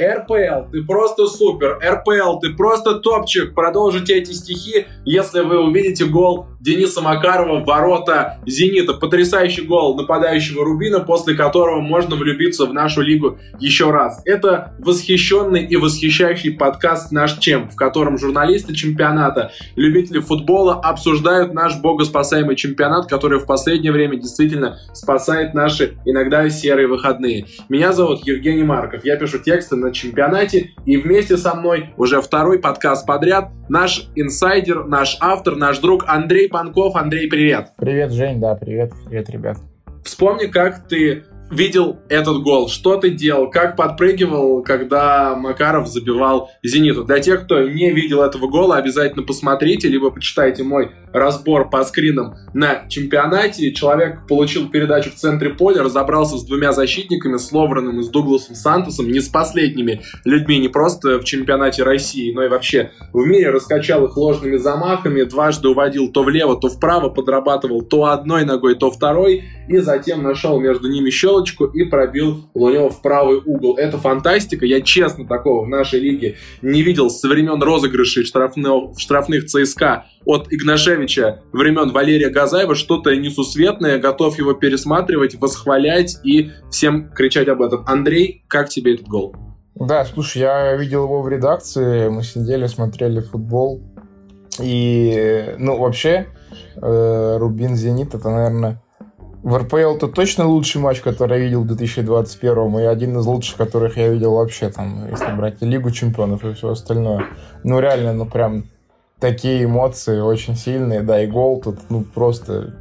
РПЛ, ты просто супер. РПЛ, ты просто топчик. Продолжите эти стихи, если вы увидите гол Дениса Макарова в ворота «Зенита». Потрясающий гол нападающего Рубина, после которого можно влюбиться в нашу лигу еще раз. Это восхищенный и восхищающий подкаст «Наш Чем», в котором журналисты чемпионата, любители футбола обсуждают наш богоспасаемый чемпионат, который в последнее время действительно спасает наши иногда серые выходные. Меня зовут Евгений Марков. Я пишу тексты на чемпионате, и вместе со мной уже второй подкаст подряд наш инсайдер, наш автор, наш друг Андрей Панков. Андрей, привет. Привет, Жень, да, привет, привет, ребят. Вспомни, как ты видел этот гол? Что ты делал? Как подпрыгивал, когда Макаров забивал «Зениту»? Для тех, кто не видел этого гола, обязательно посмотрите, либо почитайте мой разбор по скринам на чемпионате. Человек получил передачу в центре поля, разобрался с двумя защитниками, с Ловреном и с Дугласом Сантосом, не с последними людьми, не просто в чемпионате России, но и вообще в мире, раскачал их ложными замахами, дважды уводил то влево, то вправо, подрабатывал то одной ногой, то второй, и затем нашел между ними щелочь щелочку и пробил Лунева в правый угол. Это фантастика. Я честно такого в нашей лиге не видел со времен розыгрышей штрафных, штрафных ЦСКА от Игнашевича времен Валерия Газаева. Что-то несусветное. Готов его пересматривать, восхвалять и всем кричать об этом. Андрей, как тебе этот гол? Да, слушай, я видел его в редакции, мы сидели, смотрели футбол. И, ну, вообще, э, Рубин Зенит это, наверное, в РПЛ это точно лучший матч, который я видел в 2021 и один из лучших, которых я видел вообще, там, если брать Лигу чемпионов и все остальное. Ну, реально, ну, прям такие эмоции очень сильные, да, и гол тут, ну, просто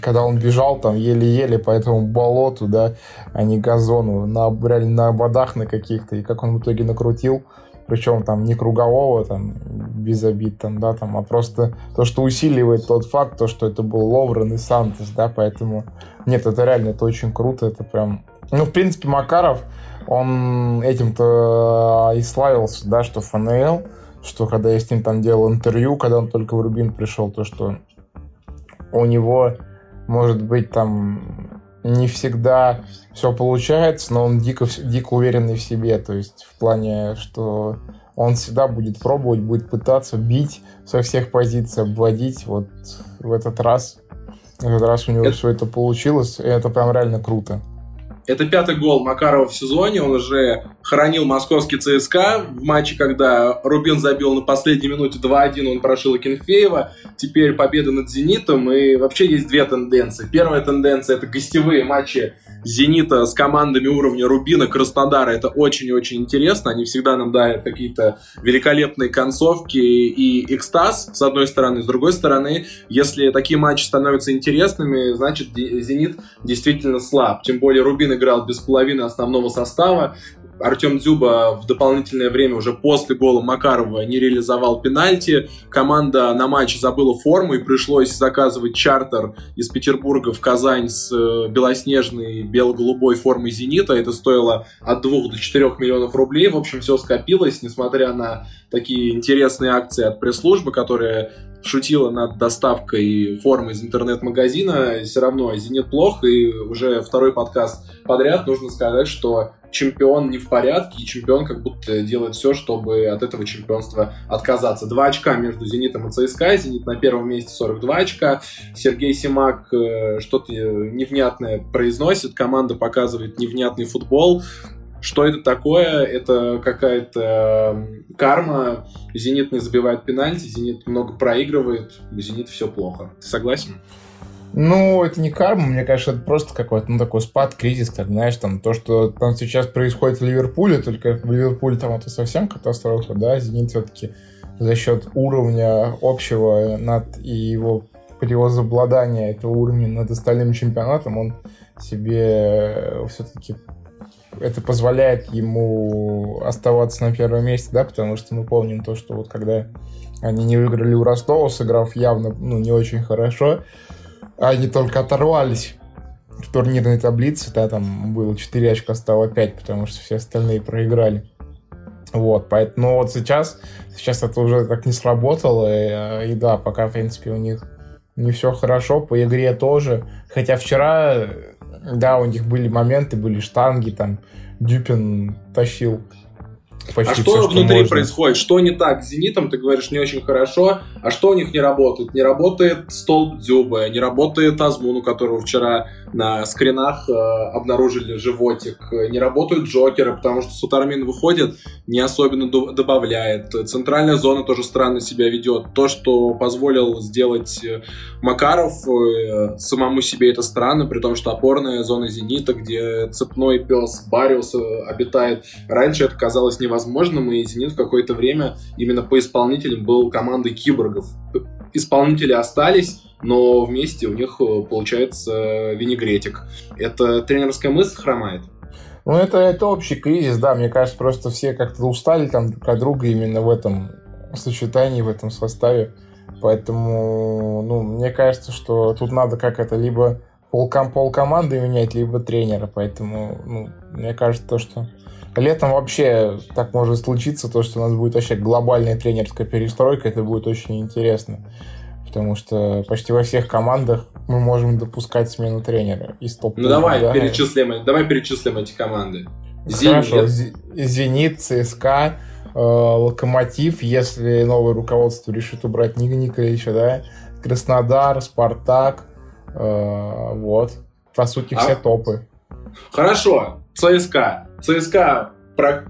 когда он бежал там еле-еле по этому болоту, да, а не газону, на, реально на ободах на каких-то, и как он в итоге накрутил, причем там не кругового, там, без обид, там, да, там, а просто то, что усиливает тот факт, то, что это был Ловрен и Сантос, да, поэтому, нет, это реально, это очень круто, это прям, ну, в принципе, Макаров, он этим-то и славился, да, что ФНЛ, что когда я с ним там делал интервью, когда он только в Рубин пришел, то, что у него, может быть, там не всегда все получается, но он дико, дико уверенный в себе, то есть в плане, что он всегда будет пробовать, будет пытаться бить со всех позиций, обводить. Вот в этот раз, в этот раз у него это... все это получилось, и это прям реально круто. Это пятый гол Макарова в сезоне. Он уже хранил московский ЦСКА в матче, когда Рубин забил на последней минуте 2-1, он прошил Акинфеева. Теперь победа над «Зенитом». И вообще есть две тенденции. Первая тенденция – это гостевые матчи «Зенита» с командами уровня Рубина, Краснодара. Это очень-очень интересно. Они всегда нам дарят какие-то великолепные концовки и экстаз, с одной стороны. С другой стороны, если такие матчи становятся интересными, значит, «Зенит» действительно слаб. Тем более Рубин играл без половины основного состава. Артем Дзюба в дополнительное время уже после гола Макарова не реализовал пенальти. Команда на матч забыла форму и пришлось заказывать чартер из Петербурга в Казань с э, белоснежной бело-голубой формой «Зенита». Это стоило от 2 до 4 миллионов рублей. В общем, все скопилось, несмотря на такие интересные акции от пресс-службы, которые шутила над доставкой формы из интернет-магазина, все равно «Зенит» плохо, и уже второй подкаст подряд нужно сказать, что чемпион не в порядке, и чемпион как будто делает все, чтобы от этого чемпионства отказаться. Два очка между «Зенитом» и ЦСКА. «Зенит» на первом месте 42 очка. Сергей Симак э, что-то невнятное произносит, команда показывает невнятный футбол. Что это такое? Это какая-то карма. Зенит не забивает пенальти, Зенит много проигрывает, Зенит все плохо. Ты согласен? Ну, это не карма, мне кажется, это просто какой-то, ну, такой спад, кризис, как, знаешь, там, то, что там сейчас происходит в Ливерпуле, только в Ливерпуле там это совсем катастрофа, да, Зенит все-таки за счет уровня общего над и его превозобладания этого уровня над остальным чемпионатом, он себе все-таки это позволяет ему оставаться на первом месте, да, потому что мы помним то, что вот когда они не выиграли у Ростова, сыграв явно, ну, не очень хорошо, они только оторвались в турнирной таблице, да, там было 4 очка, стало 5, потому что все остальные проиграли. Вот, поэтому вот сейчас, сейчас это уже так не сработало, и, и да, пока, в принципе, у них не все хорошо, по игре тоже. Хотя вчера да, у них были моменты, были штанги, там Дюпин тащил Почти а что все, внутри можно. происходит? Что не так с «Зенитом»? Ты говоришь, не очень хорошо. А что у них не работает? Не работает столб Дзюбы, не работает Азмун, у которого вчера на скринах э, обнаружили животик. Не работают Джокеры, потому что Сутармин выходит, не особенно добавляет. Центральная зона тоже странно себя ведет. То, что позволил сделать э, Макаров э, самому себе, это странно, при том, что опорная зона «Зенита», где цепной пес Бариус обитает, раньше это казалось невозможно возможным, и «Зенит» в какое-то время именно по исполнителям был командой киборгов. Исполнители остались, но вместе у них э, получается винегретик. Это тренерская мысль хромает? Ну, это, это общий кризис, да. Мне кажется, просто все как-то устали там друг от друга именно в этом сочетании, в этом составе. Поэтому, ну, мне кажется, что тут надо как это либо пол, пол команды менять, либо тренера. Поэтому, ну, мне кажется, то, что Летом вообще так может случиться, то, что у нас будет вообще глобальная тренерская перестройка, это будет очень интересно. Потому что почти во всех командах мы можем допускать смену тренера из топ Ну давай да? перечислим, давай перечислим эти команды. Хорошо, Зенит, ЦСКА, э, Локомотив, если новое руководство решит убрать Ник Николича, да, Краснодар, Спартак, вот. По сути, все а? топы. Хорошо, ЦСКА. ЦСКА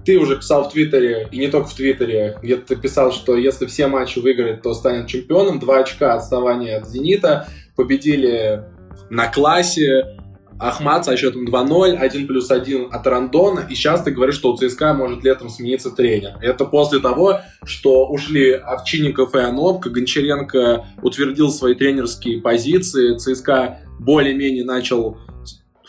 ты уже писал в Твиттере, и не только в Твиттере, где ты писал, что если все матчи выиграет, то станет чемпионом. Два очка отставания от «Зенита». Победили на классе. Ахмат со счетом 2-0, 1 плюс 1 от Рандона. И сейчас ты говоришь, что у ЦСКА может летом смениться тренер. Это после того, что ушли Овчинников и Анопка. Гончаренко утвердил свои тренерские позиции. ЦСКА более-менее начал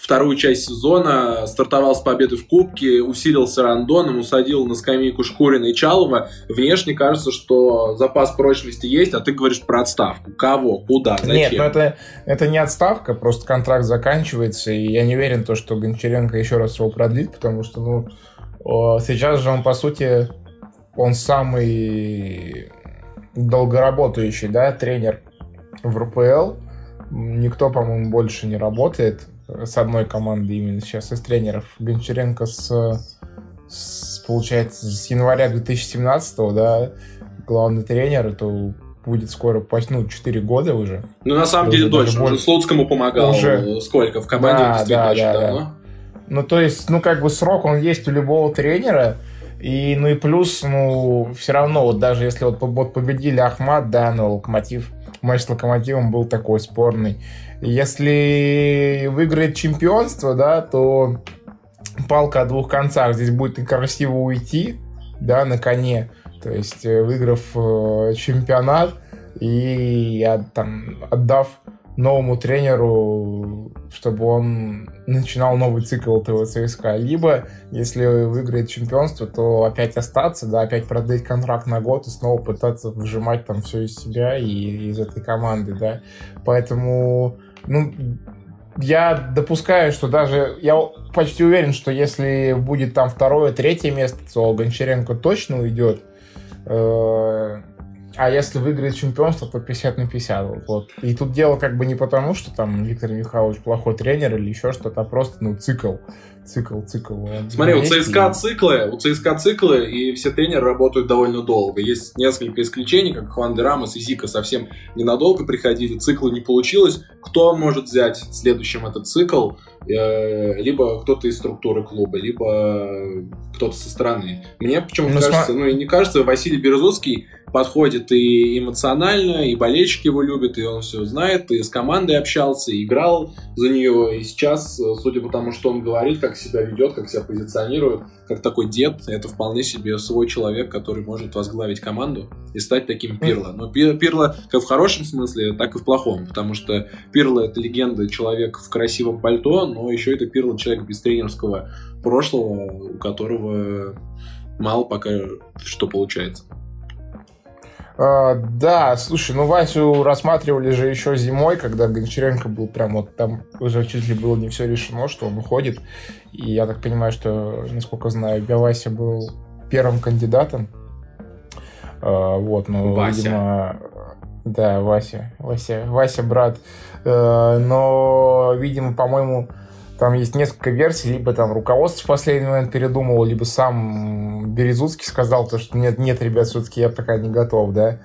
вторую часть сезона, стартовал с победы в Кубке, усилился рандоном, усадил на скамейку Шкурина и Чалова. Внешне кажется, что запас прочности есть, а ты говоришь про отставку. Кого? Куда? Зачем? Нет, ну это, это не отставка, просто контракт заканчивается, и я не уверен, то, что Гончаренко еще раз его продлит, потому что, ну, сейчас же он, по сути, он самый долгоработающий, да, тренер в РПЛ. Никто, по-моему, больше не работает с одной команды именно сейчас из тренеров. Гончаренко с, с получается, с января 2017 да, главный тренер, это будет скоро ну, 4 года уже. Ну, на самом деле, дольше. Больше. Слуцкому помогал уже... сколько? В команде да, действительно да, очень да, давно. Да. Ну, то есть, ну, как бы срок он есть у любого тренера, и, ну, и плюс, ну, все равно, вот даже если вот, вот победили Ахмат, да, но Локомотив, матч с Локомотивом был такой спорный. Если выиграет чемпионство, да, то палка о двух концах. Здесь будет и красиво уйти, да, на коне. То есть, э, выиграв э, чемпионат и там, отдав новому тренеру, чтобы он начинал новый цикл ТВ ЦСКА. Либо, если выиграет чемпионство, то опять остаться, да, опять продлить контракт на год и снова пытаться выжимать там все из себя и из этой команды, да. Поэтому ну, я допускаю, что даже... Я почти уверен, что если будет там второе, третье место, то Гончаренко точно уйдет. Э, а если выиграет чемпионство, то 50 на 50. Вот. И тут дело как бы не потому, что там Виктор Михайлович плохой тренер или еще что-то, а просто, ну, цикл. Цикл, цикл. Смотри, у ЦСКА и... циклы, у ЦСКА циклы, и все тренеры работают довольно долго. Есть несколько исключений, как Хуан де Рамос и Зика совсем ненадолго приходили, циклы не получилось. Кто может взять следующим этот цикл? Э, либо кто-то из структуры клуба, либо кто-то со стороны. Мне почему-то ну, кажется, см... ну и не кажется, Василий Березуцкий подходит и эмоционально, и болельщики его любят, и он все знает, и с командой общался, и играл за нее, и сейчас, судя по тому, что он говорит, как себя ведет, как себя позиционирует, как такой дед, это вполне себе свой человек, который может возглавить команду и стать таким Пирло. Но Пирло как в хорошем смысле, так и в плохом, потому что Пирло это легенда, человек в красивом пальто, но еще это Пирло человек без тренерского прошлого, у которого мало пока что получается. А, да, слушай, ну Васю рассматривали же еще зимой, когда Гончаренко был прям вот там уже чуть ли было не все решено, что он уходит. И я так понимаю, что, насколько знаю, Вася был первым кандидатом. А, вот, ну, Вася. видимо... Да, Вася. Вася, Вася брат. А, но, видимо, по-моему, Там есть несколько версий, либо там руководство в последний момент передумало, либо сам Березуцкий сказал, то, что нет, нет, ребят, все-таки я пока не готов, да.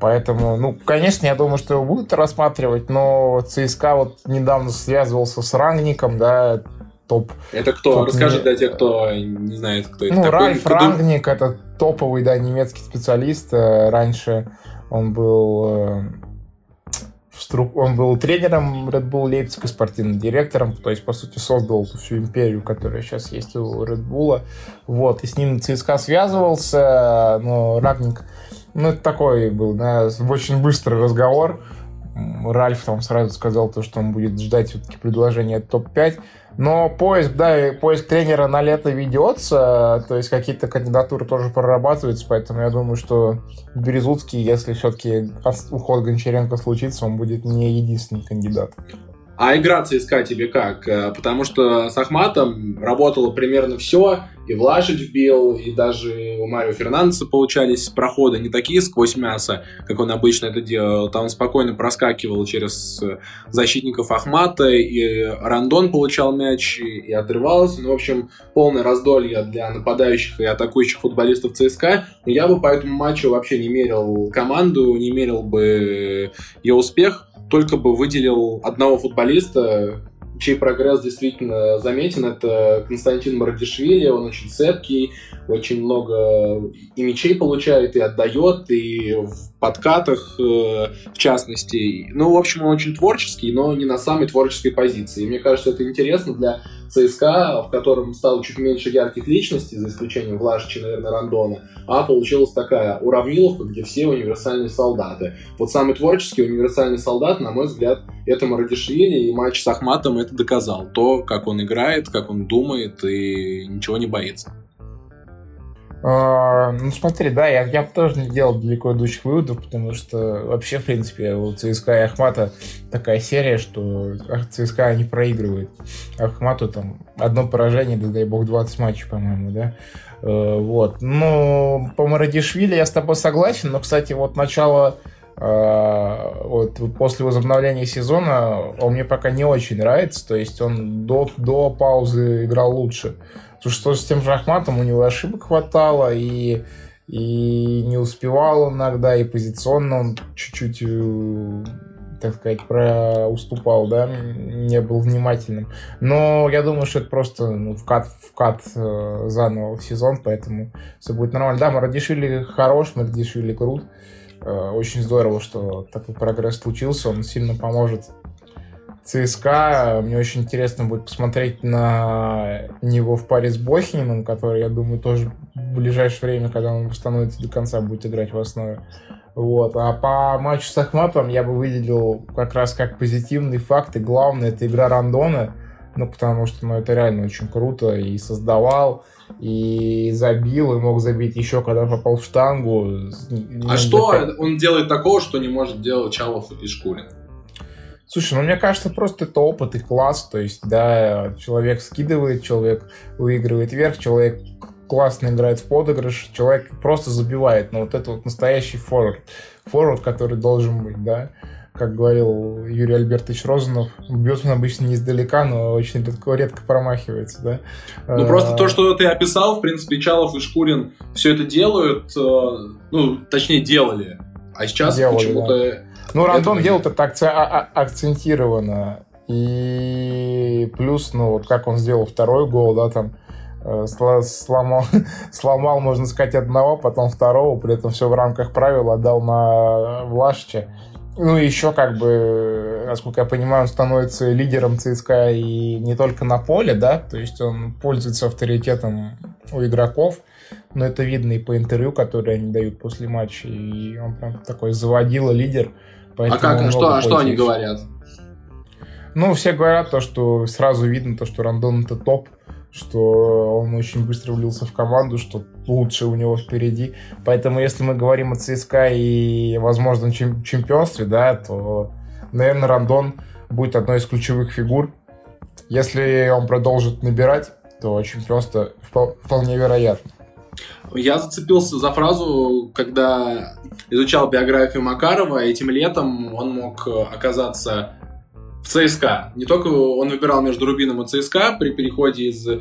Поэтому, ну, конечно, я думаю, что его будут рассматривать, но ЦСКА вот недавно связывался с Рангником, да, топ. Это кто? Топ Расскажи для тех, кто не знает, кто это ну, такой. Ральф Рангник, это топовый, да, немецкий специалист. Э, раньше он был э, он был тренером Red Bull Leipzig и спортивным директором, то есть, по сути, создал всю империю, которая сейчас есть у Red Bull. Вот, и с ним ЦСКА связывался, но Рагник, ну, это такой был, да, очень быстрый разговор. Ральф там сразу сказал то, что он будет ждать все-таки предложения топ-5. Но поиск, да, поиск тренера на лето ведется, то есть какие-то кандидатуры тоже прорабатываются, поэтому я думаю, что Березутский, если все-таки уход Гончаренко случится, он будет не единственный кандидат. А игра ЦСКА тебе как? Э, потому что с Ахматом работало примерно все, и Влашич бил, и даже у Марио Фернандеса получались проходы не такие сквозь мясо, как он обычно это делал. Там он спокойно проскакивал через э, защитников Ахмата, и Рандон получал мяч и отрывался. Ну, в общем, полное раздолье для нападающих и атакующих футболистов ЦСКА. Но я бы по этому матчу вообще не мерил команду, не мерил бы ее успех только бы выделил одного футболиста, чей прогресс действительно заметен, это Константин Мардишвили, он очень цепкий, очень много и мячей получает, и отдает, и в подкатах, э, в частности. Ну, в общем, он очень творческий, но не на самой творческой позиции. И мне кажется, это интересно для ЦСКА, в котором стало чуть меньше ярких личностей, за исключением Влашича, наверное, Рандона, а получилась такая уравниловка, где все универсальные солдаты. Вот самый творческий универсальный солдат, на мой взгляд, это Марадишвили, и матч с Ахматом это доказал. То, как он играет, как он думает и ничего не боится. А, ну, смотри, да, я, я тоже не делал далеко идущих выводов, потому что вообще, в принципе, у ЦСКА и Ахмата такая серия, что ЦСКА не проигрывает. Ахмату там одно поражение, да дай бог, 20 матчей, по-моему, да. Э, вот. Ну, по Марадишвили я с тобой согласен, но, кстати, вот начало э, вот после возобновления сезона он мне пока не очень нравится, то есть он до, до паузы играл лучше. Потому что с тем же Ахматом у него ошибок хватало, и, и не успевал иногда, и позиционно он чуть-чуть, э, так сказать, про уступал, да, не был внимательным. Но я думаю, что это просто ну, вкат, вкат э, заново в сезон, поэтому все будет нормально. Да, Марадишвили хорош, Марадишвили крут. Э, очень здорово, что такой прогресс случился, он сильно поможет ЦСКА. Мне очень интересно будет посмотреть на него в паре с Бохининым, который, я думаю, тоже в ближайшее время, когда он восстановится до конца, будет играть в основе. Вот. А по матчу с Ахматом я бы выделил как раз как позитивный факт, и главное, это игра Рандона, ну, потому что, ну, это реально очень круто, и создавал, и забил, и мог забить еще, когда попал в штангу. А что он делает такого, что не может делать Чалов и Шкурин? Слушай, ну мне кажется, просто это опыт и класс. То есть, да, человек скидывает, человек выигрывает вверх, человек классно играет в подыгрыш, человек просто забивает. Но вот это вот настоящий форвард. Форвард, который должен быть, да. Как говорил Юрий Альбертович Розанов, бьет он обычно не издалека, но очень редко, редко промахивается, да. Ну, а... просто то, что ты описал, в принципе, Чалов и Шкурин все это делают, э, ну, точнее, делали. А сейчас почему-то да. Ну, Рандон делал это так а, а, акцентированно. И плюс, ну, вот как он сделал второй гол, да, там э, сломал, сломал, можно сказать, одного, потом второго, при этом все в рамках правил отдал на Влашича. Ну, еще как бы, насколько я понимаю, он становится лидером ЦСКА и не только на поле, да, то есть он пользуется авторитетом у игроков, но это видно и по интервью, которые они дают после матча, и он прям такой заводила лидер, а как? Что, а что они говорят? Ну, все говорят то, что сразу видно то, что Рандон это топ, что он очень быстро влился в команду, что лучше у него впереди. Поэтому, если мы говорим о ЦСКА и возможном чемпионстве, да, то, наверное, Рандон будет одной из ключевых фигур. Если он продолжит набирать, то чемпионство вполне вероятно. Я зацепился за фразу, когда изучал биографию Макарова, этим летом он мог оказаться в ЦСКА. Не только он выбирал между Рубином и ЦСКА при переходе из э,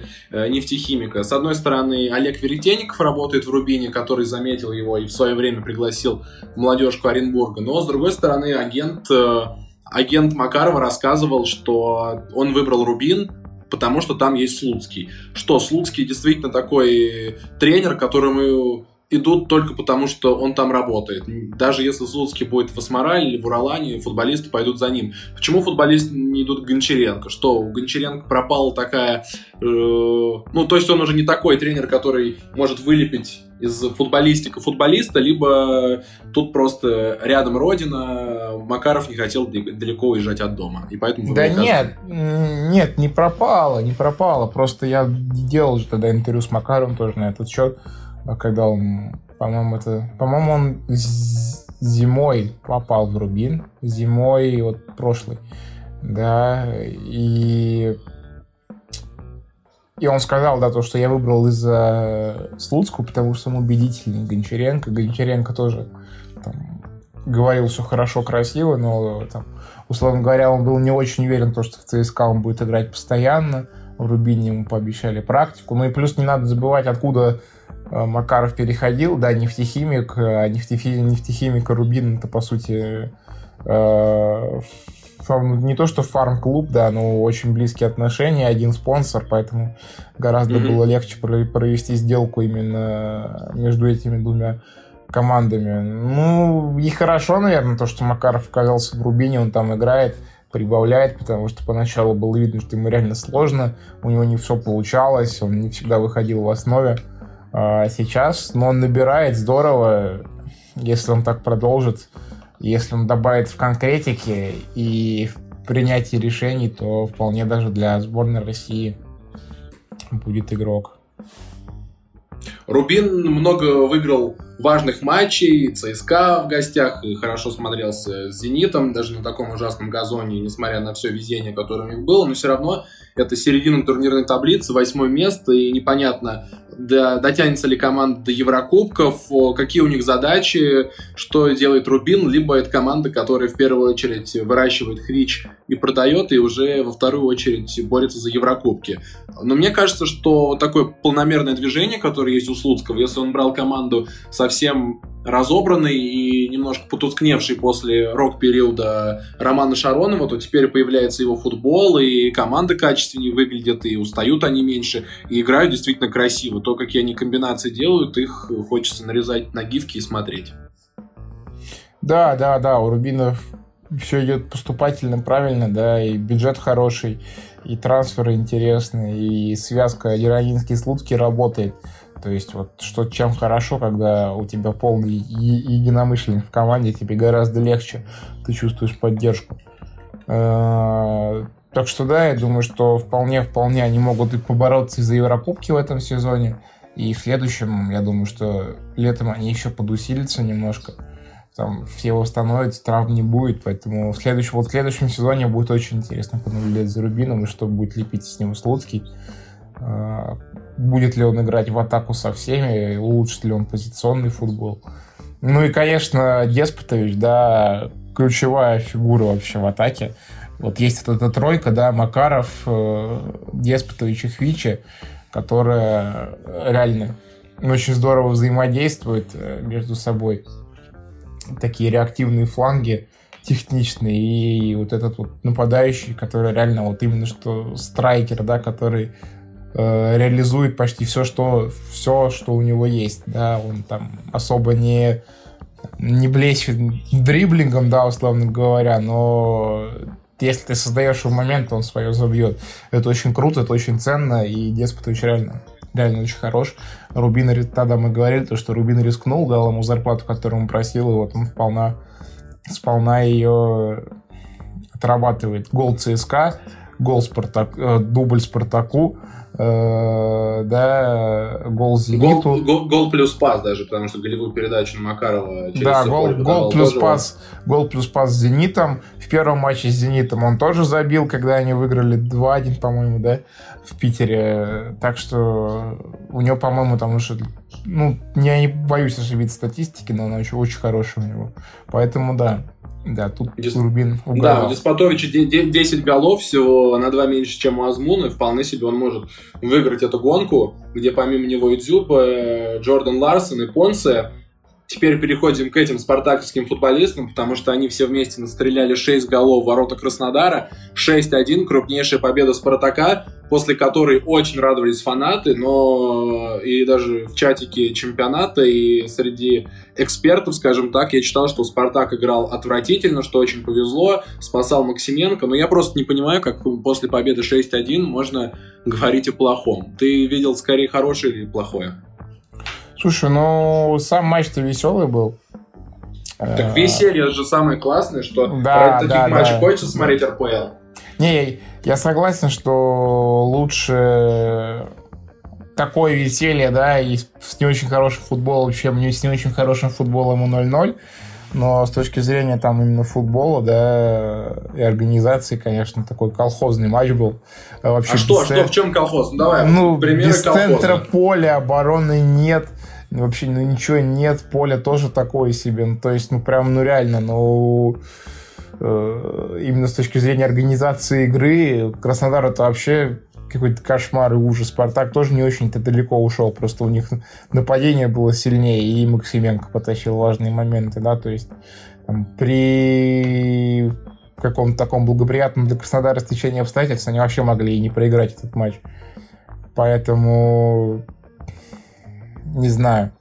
нефтехимика. С одной стороны, Олег Веретенников работает в Рубине, который заметил его и в свое время пригласил молодежку Оренбурга. Но с другой стороны, агент, э, агент Макарова рассказывал, что он выбрал Рубин, потому что там есть Слуцкий. Что Слуцкий действительно такой тренер, которому идут только потому, что он там работает. Даже если Слуцкий будет в Асмарале или в Уралане, футболисты пойдут за ним. Почему футболисты не идут к Гончаренко? Что, у Гончаренко пропала такая... Э, ну, то есть он уже не такой тренер, который может вылепить из футболистика футболиста, либо тут просто рядом родина, Макаров не хотел далеко уезжать от дома. И поэтому да нет, нет, не пропало, не пропало. Просто я делал же тогда интервью с Макаровым тоже на этот счет. А когда он, по-моему, это, по-моему, он зимой попал в Рубин, зимой вот прошлый, да, и и он сказал, да, то, что я выбрал из-за Слуцку, потому что он убедительный. Гончаренко. Гончаренко тоже там, говорил все хорошо, красиво, но, там, условно говоря, он был не очень уверен, то, что в ЦСКА он будет играть постоянно. В Рубине ему пообещали практику. Ну и плюс не надо забывать, откуда Э, Макаров переходил, да, нефтехимик, э, а нефтехи, нефтехимик и Рубин это, по сути, э, не то что фарм-клуб, да, но очень близкие отношения, один спонсор, поэтому гораздо mm-hmm. было легче провести сделку именно между этими двумя командами. Ну, и хорошо, наверное, то, что Макаров оказался в Рубине, он там играет, прибавляет, потому что поначалу было видно, что ему реально сложно, у него не все получалось, он не всегда выходил в основе. А сейчас, но он набирает здорово, если он так продолжит, если он добавит в конкретике и в принятии решений, то вполне даже для сборной России будет игрок. Рубин много выиграл важных матчей, ЦСКА в гостях, и хорошо смотрелся с «Зенитом», даже на таком ужасном газоне, несмотря на все везение, которое у них было, но все равно это середина турнирной таблицы, восьмое место, и непонятно, да, дотянется ли команда до Еврокубков, какие у них задачи, что делает Рубин, либо это команда, которая в первую очередь выращивает хрич и продает, и уже во вторую очередь борется за Еврокубки. Но мне кажется, что такое полномерное движение, которое есть у Слуцкого, если он брал команду совсем разобранный и немножко потускневший после рок-периода Романа Шаронова, то теперь появляется его футбол, и команда качественнее выглядит, и устают они меньше, и играют действительно красиво. То, какие они комбинации делают, их хочется нарезать на гифки и смотреть. Да, да, да, у Рубинов все идет поступательно, правильно, да, и бюджет хороший, и трансферы интересные, и связка Яроинский-Слуцкий работает. То есть вот что чем хорошо, когда у тебя полный единомышленник в команде, тебе гораздо легче, ты чувствуешь поддержку. Э, так что да, я думаю, что вполне-вполне они могут и побороться за Еврокубки в этом сезоне. И в следующем, я думаю, что летом они еще подусилятся немножко. Там все восстановятся, травм не будет, поэтому в следующем, вот в следующем сезоне будет очень интересно понаблюдать за Рубином и что будет лепить с ним Слуцкий. Э, будет ли он играть в атаку со всеми, улучшит ли он позиционный футбол. Ну и, конечно, Деспотович, да, ключевая фигура вообще в атаке. Вот есть вот эта тройка, да, Макаров, э, Деспотович и Хвичи, которая реально очень здорово взаимодействует э, между собой. Такие реактивные фланги, техничные, и вот этот вот нападающий, который реально вот именно что страйкер, да, который Э, реализует почти все, что, все, что у него есть. Да, он там особо не, не блещет дриблингом, да, условно говоря, но если ты создаешь его момент, он свое забьет. Это очень круто, это очень ценно, и Деспотович реально, реально очень хорош. Рубин, тогда мы говорили, то, что Рубин рискнул, дал ему зарплату, которую он просил, и вот он вполне, сполна ее отрабатывает. Гол ЦСКА, гол Спартак, э, дубль Спартаку, да, гол Зениту. Гол, гол, гол плюс пас даже, потому что голевую передачу на Макарова через Да, гол, гол плюс пас, гол плюс пас с Зенитом. В первом матче с Зенитом он тоже забил, когда они выиграли 2-1, по-моему, да, в Питере. Так что у него, по-моему, там уже ну, я не боюсь ошибиться статистики, но она еще очень хорошая у него. Поэтому, да, Да, тут Дис... Рубин угадал. Да, у Деспотовича 10 голов всего на 2 меньше, чем у Азмуна. Вполне себе он может выиграть эту гонку, где помимо него и Дзюба, э, Джордан Ларсон и Понсе Теперь переходим к этим спартаковским футболистам, потому что они все вместе настреляли 6 голов в ворота Краснодара. 6-1, крупнейшая победа Спартака, после которой очень радовались фанаты, но и даже в чатике чемпионата и среди экспертов, скажем так, я читал, что Спартак играл отвратительно, что очень повезло, спасал Максименко, но я просто не понимаю, как после победы 6-1 можно говорить о плохом. Ты видел скорее хорошее или плохое? Слушай, ну сам матч-то веселый был. Так веселье же самое классное, что да, ради таких да, матчей да. хочется смотреть РПЛ. Не, я согласен, что лучше такое веселье, да, и с не очень хорошим футболом, чем с не очень хорошим футболом и 0-0. Но с точки зрения там именно футбола, да, и организации, конечно, такой колхозный матч был. Вообще а что, что, в чем колхоз? Ну, давай, ну, примеры без колхоза. центра поля, обороны нет вообще ну, ничего нет, поле тоже такое себе. Ну, то есть, ну, прям, ну, реально, ну, э, именно с точки зрения организации игры, Краснодар это вообще какой-то кошмар и ужас. Спартак тоже не очень-то далеко ушел, просто у них нападение было сильнее, и Максименко потащил важные моменты, да, то есть там, при каком-то таком благоприятном для Краснодара стечении обстоятельств они вообще могли и не проиграть этот матч. Поэтому не знаю.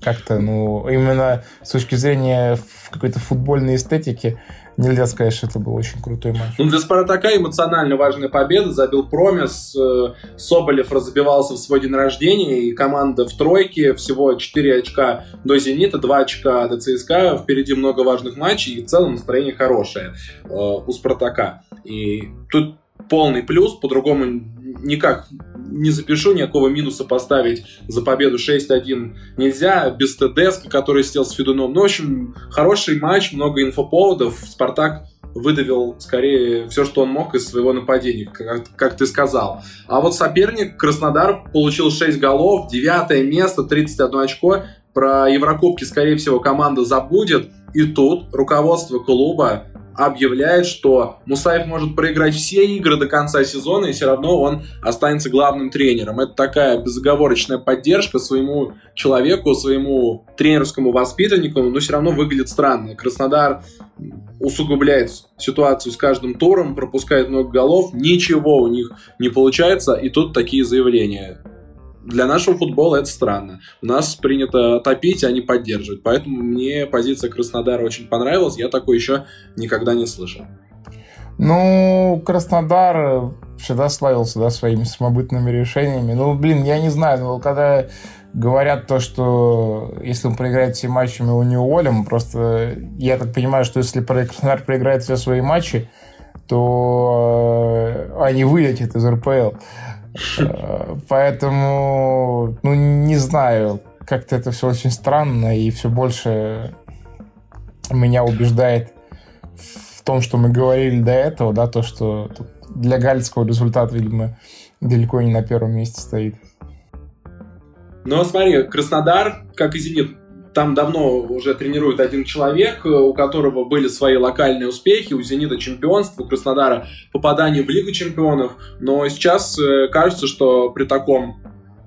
Как-то, ну, именно с точки зрения какой-то футбольной эстетики, нельзя сказать, что это был очень крутой матч. Ну, для Спартака эмоционально важная победа. Забил Промис. Э, Соболев разбивался в свой день рождения, и команда в тройке. Всего 4 очка до «Зенита», 2 очка до ЦСКА. Впереди много важных матчей, и в целом настроение хорошее э, у Спартака. И тут полный плюс, по-другому никак не запишу, никакого минуса поставить за победу 6-1 нельзя, без ТДСК, который сел с Федуном. Ну, в общем, хороший матч, много инфоповодов. Спартак выдавил скорее все, что он мог из своего нападения, как, как ты сказал. А вот соперник Краснодар получил 6 голов, девятое место, 31 очко. Про Еврокубки, скорее всего, команда забудет. И тут руководство клуба объявляет, что Мусаев может проиграть все игры до конца сезона, и все равно он останется главным тренером. Это такая безоговорочная поддержка своему человеку, своему тренерскому воспитаннику, но все равно выглядит странно. Краснодар усугубляет ситуацию с каждым туром, пропускает много голов, ничего у них не получается, и тут такие заявления для нашего футбола это странно. У нас принято топить, а не поддерживать. Поэтому мне позиция Краснодара очень понравилась. Я такой еще никогда не слышал. Ну, Краснодар всегда славился да, своими самобытными решениями. Ну, блин, я не знаю, но когда говорят то, что если он проиграет все матчи, мы его не уволим, просто я так понимаю, что если Краснодар проиграет все свои матчи, то э, они вылетят из РПЛ. Поэтому, ну, не знаю, как-то это все очень странно, и все больше меня убеждает в том, что мы говорили до этого, да, то, что для Галицкого результат, видимо, далеко не на первом месте стоит. Ну, смотри, Краснодар, как и Зенит, там давно уже тренирует один человек, у которого были свои локальные успехи, у «Зенита» чемпионство, у Краснодара попадание в Лигу чемпионов, но сейчас э, кажется, что при таком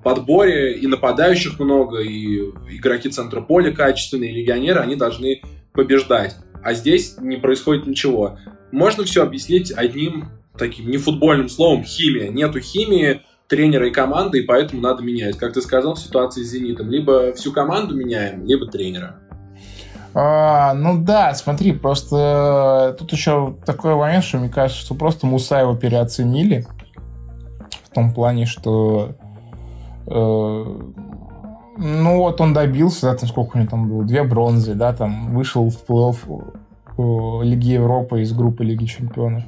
подборе и нападающих много, и игроки центра поля качественные, и легионеры, они должны побеждать. А здесь не происходит ничего. Можно все объяснить одним таким нефутбольным словом химия. Нету химии, тренера и команды, и поэтому надо менять. Как ты сказал, в ситуации с «Зенитом». Либо всю команду меняем, либо тренера. А, ну да, смотри, просто тут еще такой момент, что мне кажется, что просто Мусаева переоценили. В том плане, что э, ну вот он добился, да, там сколько у него там было, две бронзы, да, там вышел в плей-офф э, Лиги Европы из группы Лиги Чемпионов.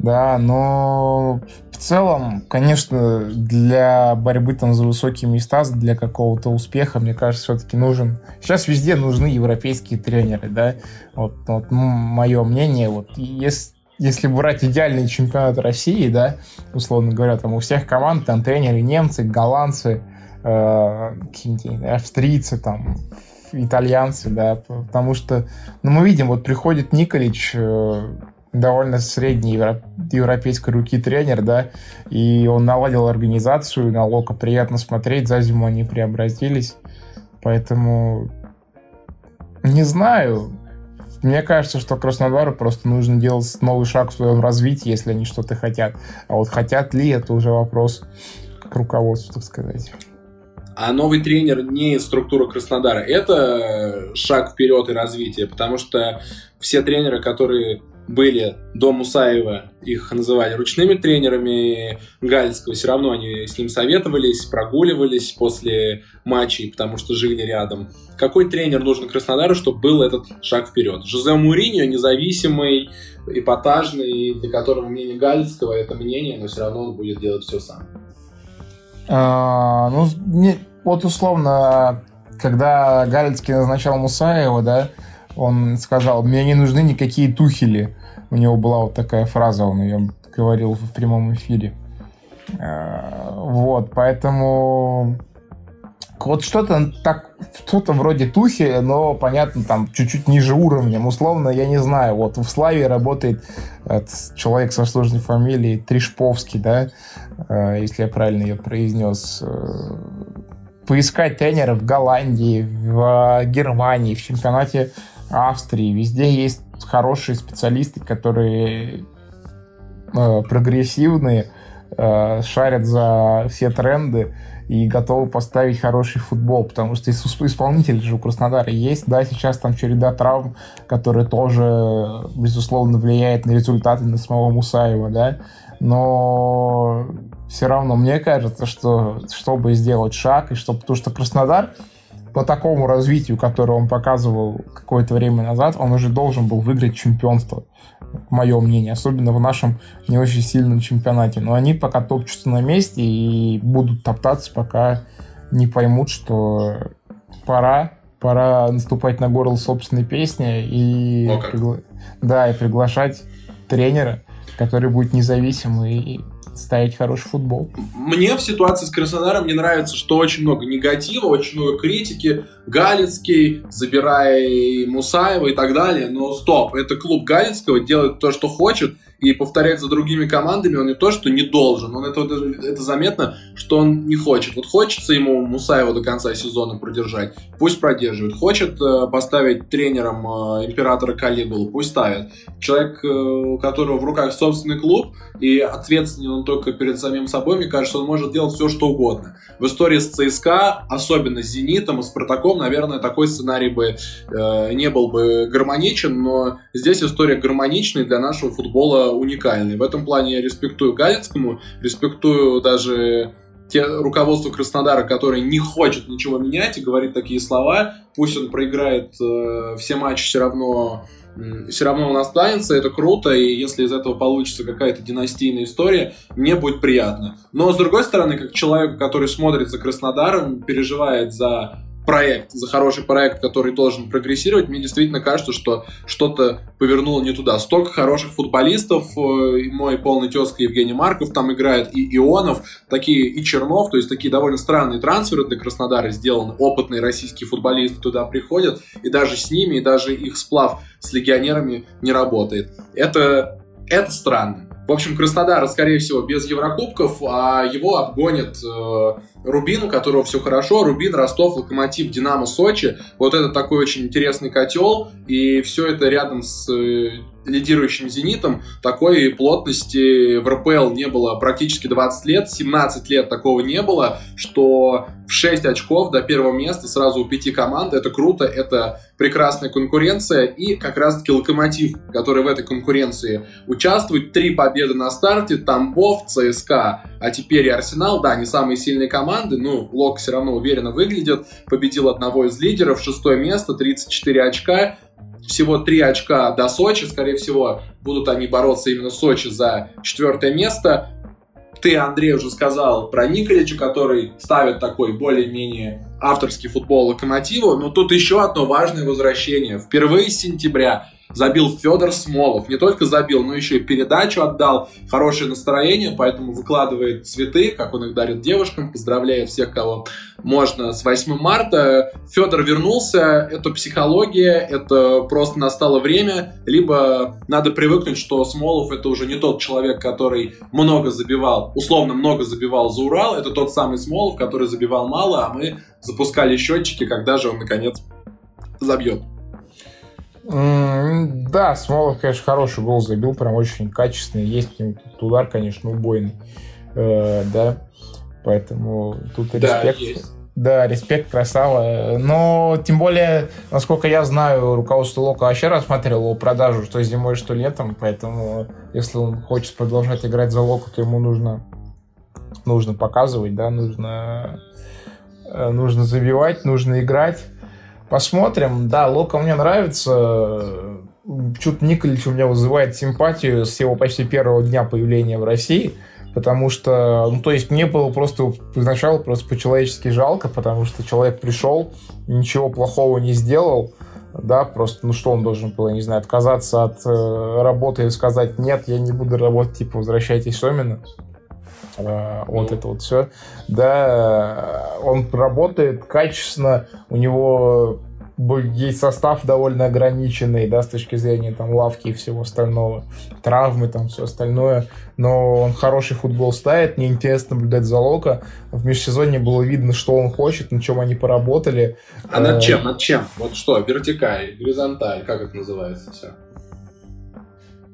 Да, но целом, конечно, для борьбы там за высокие места, для какого-то успеха, мне кажется, все-таки нужен... Сейчас везде нужны европейские тренеры, да? Вот, вот мое мнение, вот если если брать идеальный чемпионат России, да, условно говоря, там у всех команд там тренеры немцы, голландцы, э, австрийцы, там, итальянцы, да, потому что, ну, мы видим, вот приходит Николич, э, довольно средней европейской руки тренер, да, и он наладил организацию на Лока, приятно смотреть, за зиму они преобразились, поэтому не знаю, мне кажется, что Краснодару просто нужно делать новый шаг в своем развитии, если они что-то хотят. А вот хотят ли, это уже вопрос к руководству, так сказать. А новый тренер не структура Краснодара. Это шаг вперед и развитие, потому что все тренеры, которые были до Мусаева, их называли ручными тренерами Гальского, все равно они с ним советовались, прогуливались после матчей, потому что жили рядом. Какой тренер нужен Краснодару, чтобы был этот шаг вперед? Жозе Муриньо независимый, эпатажный, для которого мнение Гальского это мнение, но все равно он будет делать все сам. А, ну, не, вот условно, когда Галицкий назначал Мусаева, да, он сказал, мне не нужны никакие тухели. У него была вот такая фраза, он ее говорил в прямом эфире. Э, вот, поэтому вот что-то так, что-то вроде Тухи, но, понятно, там чуть-чуть ниже уровнем. Условно, я не знаю, вот в Славе работает человек со сложной фамилией Тришповский, да, э, если я правильно ее произнес. Э, поискать тренера в Голландии, в Германии, в чемпионате Австрии, везде есть хорошие специалисты, которые э, прогрессивные, э, шарят за все тренды и готовы поставить хороший футбол, потому что исполнитель же у Краснодара есть, да, сейчас там череда травм, которые тоже, безусловно, влияет на результаты на самого Мусаева, да, но все равно мне кажется, что чтобы сделать шаг, и чтобы, потому что Краснодар по такому развитию, которое он показывал какое-то время назад, он уже должен был выиграть чемпионство, мое мнение, особенно в нашем не очень сильном чемпионате. Но они пока топчутся на месте и будут топтаться, пока не поймут, что пора, пора наступать на горло собственной песни и, пригла... да, и приглашать тренера, который будет независимый и ставить хороший футбол. Мне в ситуации с Краснодаром не нравится, что очень много негатива, очень много критики. Галицкий, забирая Мусаева и так далее. Но стоп, это клуб Галицкого делает то, что хочет – и повторять за другими командами он не то, что не должен, он это, это заметно, что он не хочет. Вот хочется ему Мусаева до конца сезона продержать, пусть продерживает. Хочет э, поставить тренером э, императора Калигулу, пусть ставит. Человек, э, у которого в руках собственный клуб, и ответственен он только перед самим собой, мне кажется, он может делать все, что угодно. В истории с ЦСКА, особенно с Зенитом и Спартаком, наверное, такой сценарий бы э, не был бы гармоничен, но здесь история гармоничная для нашего футбола уникальный. В этом плане я респектую Галицкому, респектую даже те руководство Краснодара, которое не хочет ничего менять и говорит такие слова. Пусть он проиграет э, все матчи, все равно все равно он останется, это круто, и если из этого получится какая-то династийная история, мне будет приятно. Но, с другой стороны, как человек, который смотрит за Краснодаром, переживает за проект, за хороший проект, который должен прогрессировать, мне действительно кажется, что что-то повернуло не туда. Столько хороших футболистов, э, мой полный тезка Евгений Марков там играет, и Ионов, такие, и Чернов, то есть такие довольно странные трансферы для Краснодара сделаны, опытные российские футболисты туда приходят, и даже с ними, и даже их сплав с легионерами не работает. Это, это странно. В общем, Краснодар, скорее всего, без Еврокубков, а его обгонит э, Рубин, у которого все хорошо. Рубин, Ростов, Локомотив, Динамо, Сочи. Вот это такой очень интересный котел. И все это рядом с э, лидирующим «Зенитом». Такой плотности в РПЛ не было практически 20 лет. 17 лет такого не было, что в 6 очков до первого места сразу у пяти команд. Это круто, это прекрасная конкуренция. И как раз-таки «Локомотив», который в этой конкуренции участвует. Три победы на старте. Тамбов, ЦСКА, а теперь и Арсенал. Да, не самые сильные команды команды, ну, Лок все равно уверенно выглядит, победил одного из лидеров, шестое место, 34 очка, всего 3 очка до Сочи, скорее всего, будут они бороться именно Сочи за четвертое место. Ты, Андрей, уже сказал про Николича, который ставит такой более-менее авторский футбол Локомотиву, но тут еще одно важное возвращение. Впервые с сентября забил Федор Смолов. Не только забил, но еще и передачу отдал, хорошее настроение, поэтому выкладывает цветы, как он их дарит девушкам, поздравляет всех, кого можно с 8 марта. Федор вернулся, это психология, это просто настало время, либо надо привыкнуть, что Смолов это уже не тот человек, который много забивал, условно много забивал за Урал, это тот самый Смолов, который забивал мало, а мы запускали счетчики, когда же он наконец забьет. Да, Смолов, конечно, хороший гол забил, прям очень качественный. Есть удар, конечно, убойный. Э, да, Поэтому тут да, респект. Есть. Да, респект, красава. Но, тем более, насколько я знаю, руководство Лока вообще рассматривало продажу, что зимой, что летом. Поэтому, если он хочет продолжать играть за Лока, то ему нужно, нужно показывать, да, нужно, э, нужно забивать, нужно играть. Посмотрим. Да, Лока мне нравится. Чуть Николич у меня вызывает симпатию с его почти первого дня появления в России – потому что, ну, то есть мне было просто сначала просто по-человечески жалко, потому что человек пришел, ничего плохого не сделал, да, просто, ну, что он должен был, я не знаю, отказаться от э, работы и сказать, нет, я не буду работать, типа, возвращайтесь Сомина. Э, вот это вот все. Да, он работает качественно, у него есть состав довольно ограниченный, да, с точки зрения там лавки и всего остального, травмы там, все остальное, но он хороший футбол ставит, мне интересно наблюдать за Лока, в межсезонье было видно, что он хочет, на чем они поработали. А над э, чем, над чем? Вот что, вертикаль, горизонталь, как это называется все?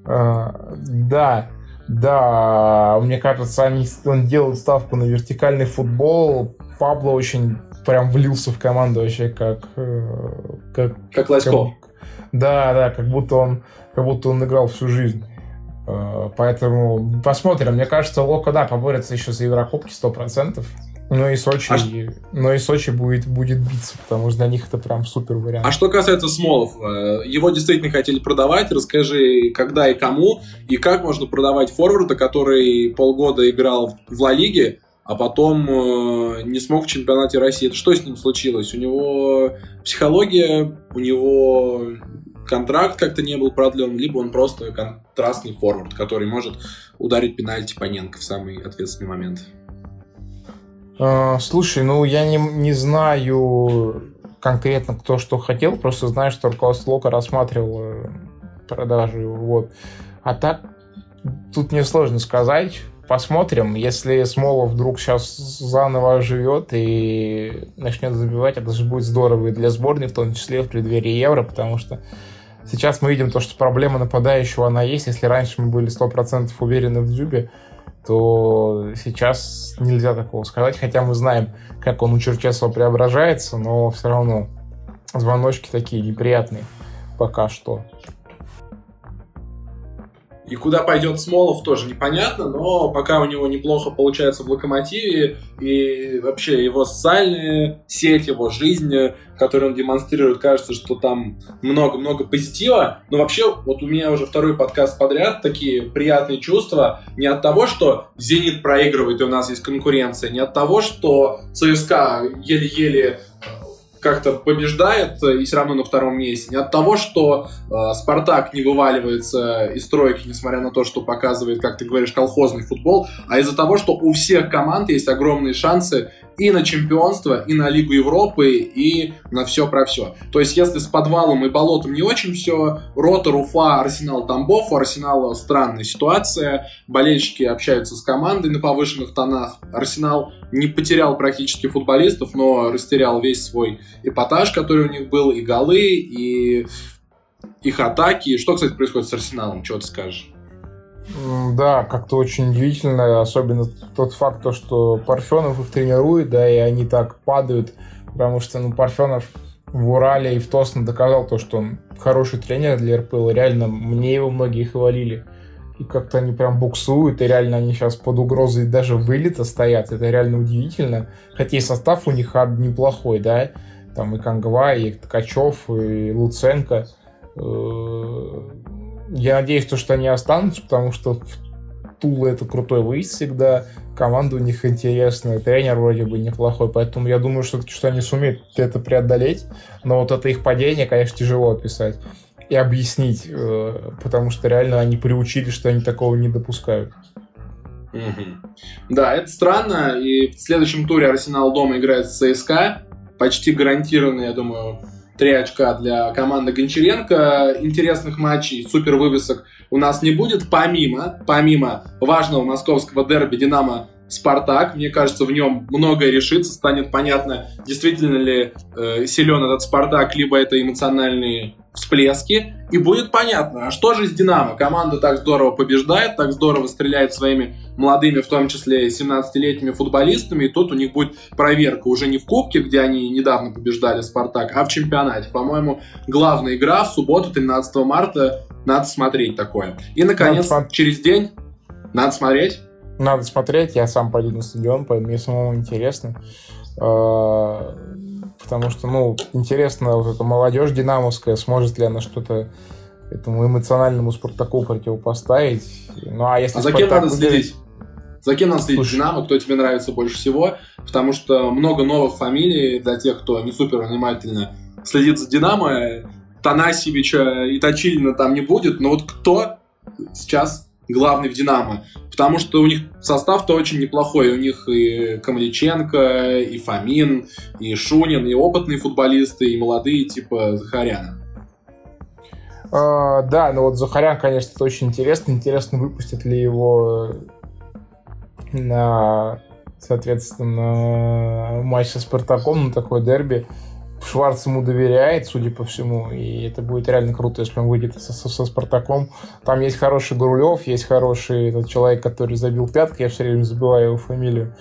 А, да, да, мне кажется, они, он делает ставку на вертикальный футбол. Пабло очень прям влился в команду вообще как... Э, как, как Лоськов. Как, да, да, как будто он, как будто он играл всю жизнь. Э, поэтому посмотрим. Мне кажется, Лока, да, поборется еще за Еврокубки 100%. Но и Сочи, а но и Сочи будет, будет биться, потому что для них это прям супер вариант. А что касается Смолов, э, его действительно хотели продавать. Расскажи, когда и кому, и как можно продавать форварда, который полгода играл в Ла Лиге, а потом э, не смог в чемпионате России. Что с ним случилось? У него психология, у него контракт как-то не был продлен, либо он просто контрастный форвард, который может ударить пенальти Паненко в самый ответственный момент. А, слушай, ну я не, не знаю конкретно, кто что хотел, просто знаю, что руководство Лока рассматривал э, продажу. Вот. А так, тут мне сложно сказать. Посмотрим, если Смолов вдруг сейчас заново живет и начнет забивать, это же будет здорово и для сборной, в том числе в преддверии Евро, потому что сейчас мы видим то, что проблема нападающего, она есть. Если раньше мы были 100% уверены в Дзюбе, то сейчас нельзя такого сказать, хотя мы знаем, как он у Черчесова преображается, но все равно звоночки такие неприятные пока что. И куда пойдет Смолов, тоже непонятно, но пока у него неплохо получается в Локомотиве, и вообще его социальная сеть, его жизнь, которую он демонстрирует, кажется, что там много-много позитива. Но вообще, вот у меня уже второй подкаст подряд, такие приятные чувства не от того, что «Зенит» проигрывает, и у нас есть конкуренция, не от того, что ЦСКА еле-еле как-то побеждает и все равно на втором месте. Не от того, что э, Спартак не вываливается из тройки, несмотря на то, что показывает, как ты говоришь, колхозный футбол, а из-за того, что у всех команд есть огромные шансы и на чемпионство, и на Лигу Европы, и на все про все. То есть, если с подвалом и болотом не очень все, Ротор, Уфа, Арсенал, Тамбов, у Арсенала странная ситуация, болельщики общаются с командой на повышенных тонах, Арсенал не потерял практически футболистов, но растерял весь свой эпатаж, который у них был, и голы, и их атаки. Что, кстати, происходит с Арсеналом? Чего ты скажешь? Да, как-то очень удивительно, особенно тот факт, то, что Парфенов их тренирует, да, и они так падают, потому что, ну, Парфенов в Урале и в Тосно доказал то, что он хороший тренер для РПЛ, реально мне его многие хвалили. И как-то они прям буксуют, и реально они сейчас под угрозой даже вылета стоят, это реально удивительно. Хотя и состав у них неплохой, да, там и Кангва, и Ткачев, и Луценко э, я надеюсь, то, что они останутся, потому что в Тула это крутой выезд всегда, команда у них интересная, тренер вроде бы неплохой, поэтому я думаю, что, что они сумеют это преодолеть, но вот это их падение, конечно, тяжело описать. и объяснить, э, потому что реально они приучили, что они такого не допускают. Да, это странно, и в следующем туре Арсенал дома играет с ЦСКА, почти гарантированно, я думаю, три очка для команды Гончаренко. Интересных матчей, супер вывесок у нас не будет, помимо, помимо важного московского дерби «Динамо» Спартак. Мне кажется, в нем многое решится, станет понятно, действительно ли э, силен этот Спартак, либо это эмоциональные всплески, и будет понятно, а что же с Динамо? Команда так здорово побеждает, так здорово стреляет своими молодыми, в том числе 17-летними футболистами, и тут у них будет проверка уже не в Кубке, где они недавно побеждали Спартак, а в чемпионате. По-моему, главная игра в субботу, 13 марта, надо смотреть такое. И, наконец, надо через день надо смотреть. Надо смотреть, я сам пойду на стадион, мне самому интересно. Потому что, ну, интересно, вот эта молодежь динамовская, сможет ли она что-то этому эмоциональному Спартаку противопоставить. Ну, а если а за кем надо следить? За кем надо следить Слушай. Динамо, кто тебе нравится больше всего? Потому что много новых фамилий для тех, кто не супер внимательно следит за Динамо. Танасевича и Точилина там не будет, но вот кто сейчас главный в Динамо? Потому что у них состав-то очень неплохой. У них и Камличенко, и Фомин, и Шунин, и опытные футболисты, и молодые типа Захаряна. А, да, ну вот Захарян, конечно, это очень интересно. Интересно, выпустят ли его на, соответственно, матч со Спартаком, на такой дерби. Шварц ему доверяет, судя по всему, и это будет реально круто, если он выйдет со, со, со Спартаком. Там есть хороший Гурулев, есть хороший этот человек, который забил пятки, я все время забываю его фамилию,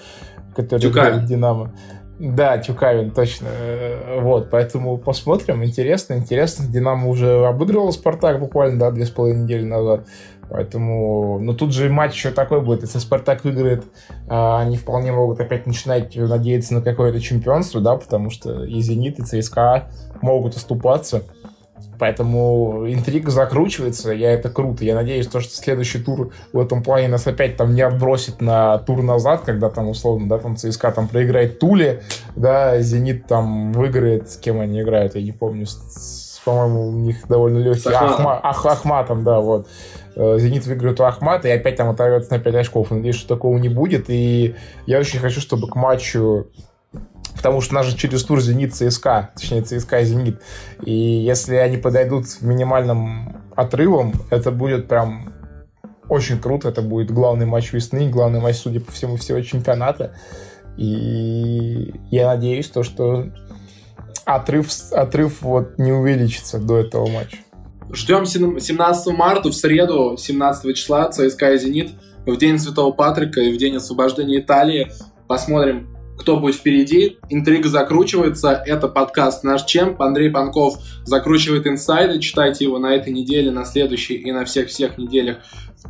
который в Динамо. Да, Тюкавин, точно. Вот, поэтому посмотрим. Интересно, интересно. Динамо уже обыгрывал Спартак буквально, да, две с половиной недели назад. Поэтому, но тут же матч еще такой будет. Если Спартак выиграет, а, они вполне могут опять начинать надеяться на какое-то чемпионство, да, потому что и Зенит, и ЦСКА могут оступаться. Поэтому интрига закручивается, я это круто. Я надеюсь, то, что следующий тур в этом плане нас опять там не отбросит на тур назад, когда там условно, да, там ЦСКА там проиграет Туле, да, Зенит там выиграет, с кем они играют, я не помню, с, по-моему, у них довольно легкий Ахма, Ах, Ахматом, да, вот. Э, Зенит выиграет у Ахмата и опять там оторвется на 5 очков. Надеюсь, что такого не будет. И я очень хочу, чтобы к матчу потому что нас же через тур Зенит ЦСКА, точнее ЦСКА Зенит. И если они подойдут с минимальным отрывом, это будет прям очень круто. Это будет главный матч весны, главный матч, судя по всему, всего чемпионата. И я надеюсь, то, что отрыв, отрыв вот не увеличится до этого матча. Ждем 17 марта, в среду, 17 числа, ЦСКА и Зенит, в день Святого Патрика и в день освобождения Италии. Посмотрим, кто будет впереди. Интрига закручивается. Это подкаст «Наш Чем». Андрей Панков закручивает инсайды. Читайте его на этой неделе, на следующей и на всех-всех неделях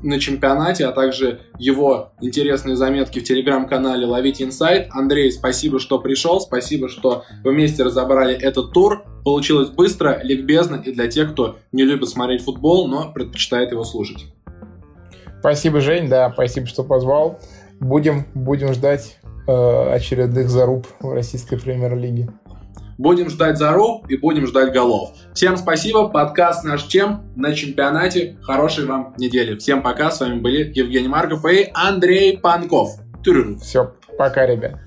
на чемпионате, а также его интересные заметки в телеграм-канале «Ловите инсайд». Андрей, спасибо, что пришел. Спасибо, что вместе разобрали этот тур. Получилось быстро, ликбезно и для тех, кто не любит смотреть футбол, но предпочитает его слушать. Спасибо, Жень, да, спасибо, что позвал. Будем, будем ждать Э, очередных заруб в российской премьер-лиге. Будем ждать заруб и будем ждать голов. Всем спасибо. Подкаст наш чем на чемпионате. Хорошей вам недели. Всем пока. С вами были Евгений Марков и Андрей Панков. Все, пока, ребят.